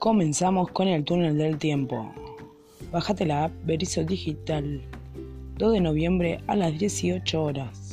Comenzamos con el túnel del tiempo. Bájate la app Berizo Digital. 2 de noviembre a las 18 horas.